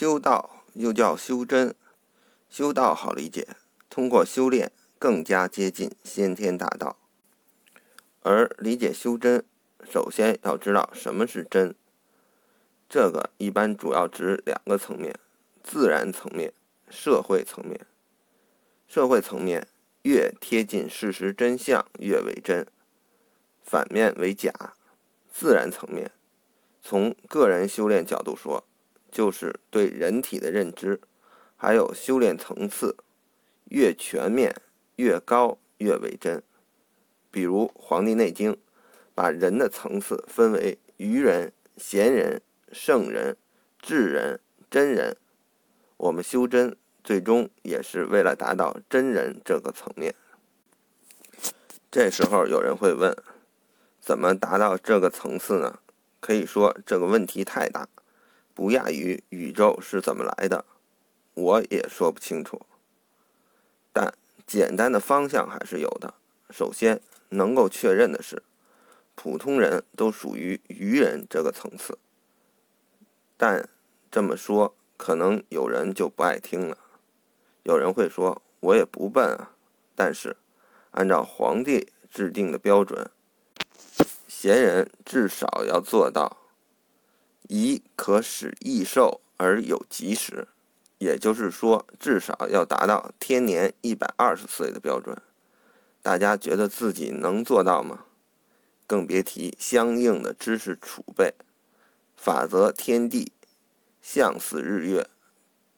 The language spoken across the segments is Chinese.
修道又叫修真，修道好理解，通过修炼更加接近先天大道。而理解修真，首先要知道什么是真。这个一般主要指两个层面：自然层面、社会层面。社会层面越贴近事实真相越为真，反面为假。自然层面，从个人修炼角度说。就是对人体的认知，还有修炼层次，越全面、越高越为真。比如《黄帝内经》，把人的层次分为愚人、贤人、圣人、智人、真人。我们修真，最终也是为了达到真人这个层面。这时候有人会问：怎么达到这个层次呢？可以说这个问题太大。不亚于宇宙是怎么来的，我也说不清楚。但简单的方向还是有的。首先能够确认的是，普通人都属于愚人这个层次。但这么说，可能有人就不爱听了。有人会说，我也不笨啊。但是，按照皇帝制定的标准，贤人至少要做到。宜可使益寿而有吉时，也就是说，至少要达到天年一百二十岁的标准。大家觉得自己能做到吗？更别提相应的知识储备。法则天地，象似日月，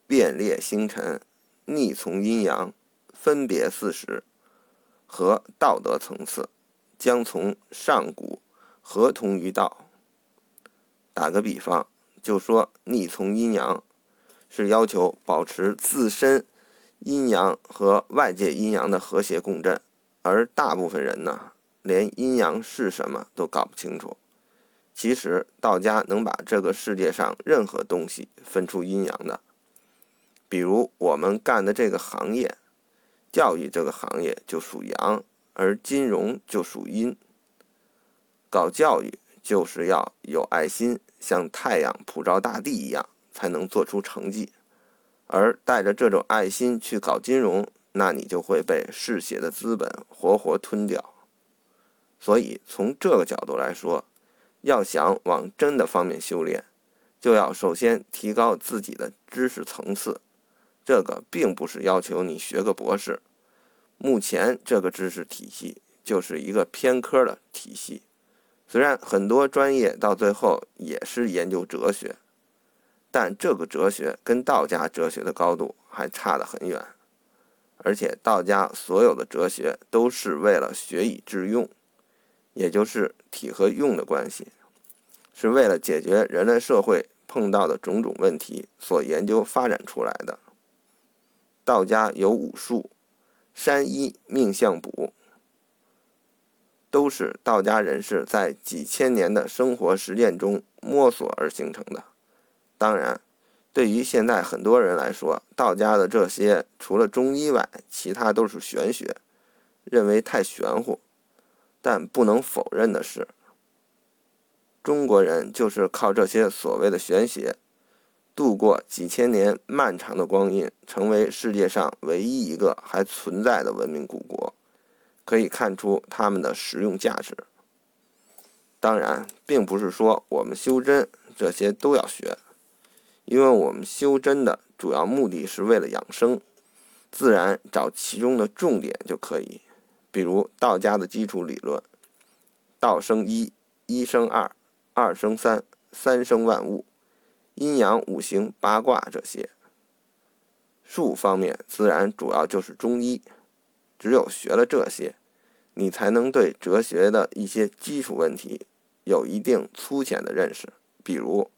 变列星辰，逆从阴阳，分别四时，和道德层次，将从上古合同于道。打个比方，就说逆从阴阳，是要求保持自身阴阳和外界阴阳的和谐共振，而大部分人呢，连阴阳是什么都搞不清楚。其实道家能把这个世界上任何东西分出阴阳的，比如我们干的这个行业，教育这个行业就属阳，而金融就属阴。搞教育就是要有爱心。像太阳普照大地一样，才能做出成绩。而带着这种爱心去搞金融，那你就会被嗜血的资本活活吞掉。所以，从这个角度来说，要想往真的方面修炼，就要首先提高自己的知识层次。这个并不是要求你学个博士。目前这个知识体系就是一个偏科的体系。虽然很多专业到最后也是研究哲学，但这个哲学跟道家哲学的高度还差得很远。而且道家所有的哲学都是为了学以致用，也就是体和用的关系，是为了解决人类社会碰到的种种问题所研究发展出来的。道家有武术、山医、命相卜。都是道家人士在几千年的生活实践中摸索而形成的。当然，对于现在很多人来说，道家的这些除了中医外，其他都是玄学，认为太玄乎。但不能否认的是，中国人就是靠这些所谓的玄学，度过几千年漫长的光阴，成为世界上唯一一个还存在的文明古国。可以看出他们的实用价值。当然，并不是说我们修真这些都要学，因为我们修真的主要目的是为了养生，自然找其中的重点就可以。比如道家的基础理论：道生一，一生二，二生三，三生万物，阴阳五行八卦这些。术方面，自然主要就是中医。只有学了这些。你才能对哲学的一些基础问题有一定粗浅的认识，比如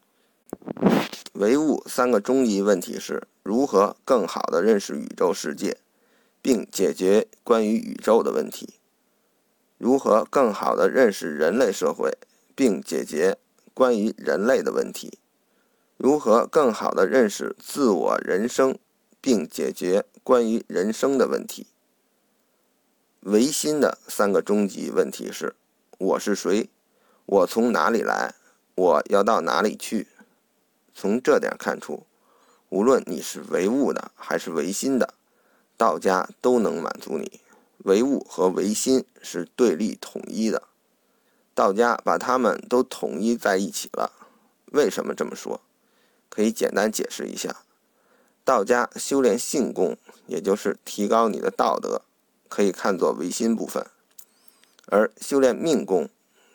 唯物三个终极问题是如何更好的认识宇宙世界，并解决关于宇宙的问题；如何更好的认识人类社会，并解决关于人类的问题；如何更好的认识自我人生，并解决关于人生的问题。唯心的三个终极问题是：我是谁？我从哪里来？我要到哪里去？从这点看出，无论你是唯物的还是唯心的，道家都能满足你。唯物和唯心是对立统一的，道家把他们都统一在一起了。为什么这么说？可以简单解释一下：道家修炼性功，也就是提高你的道德，可以看作唯心部分；而修炼命功，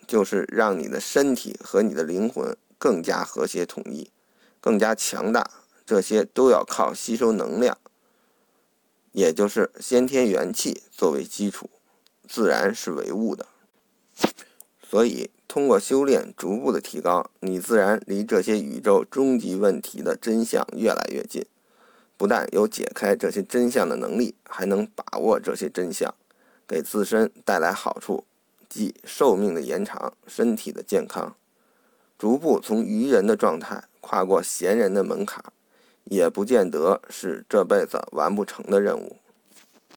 就是让你的身体和你的灵魂更加和谐统一，更加强大。这些都要靠吸收能量，也就是先天元气作为基础，自然是唯物的。所以，通过修炼逐步的提高，你自然离这些宇宙终极问题的真相越来越近。不但有解开这些真相的能力，还能把握这些真相，给自身带来好处，即寿命的延长、身体的健康，逐步从愚人的状态跨过贤人的门槛。也不见得是这辈子完不成的任务。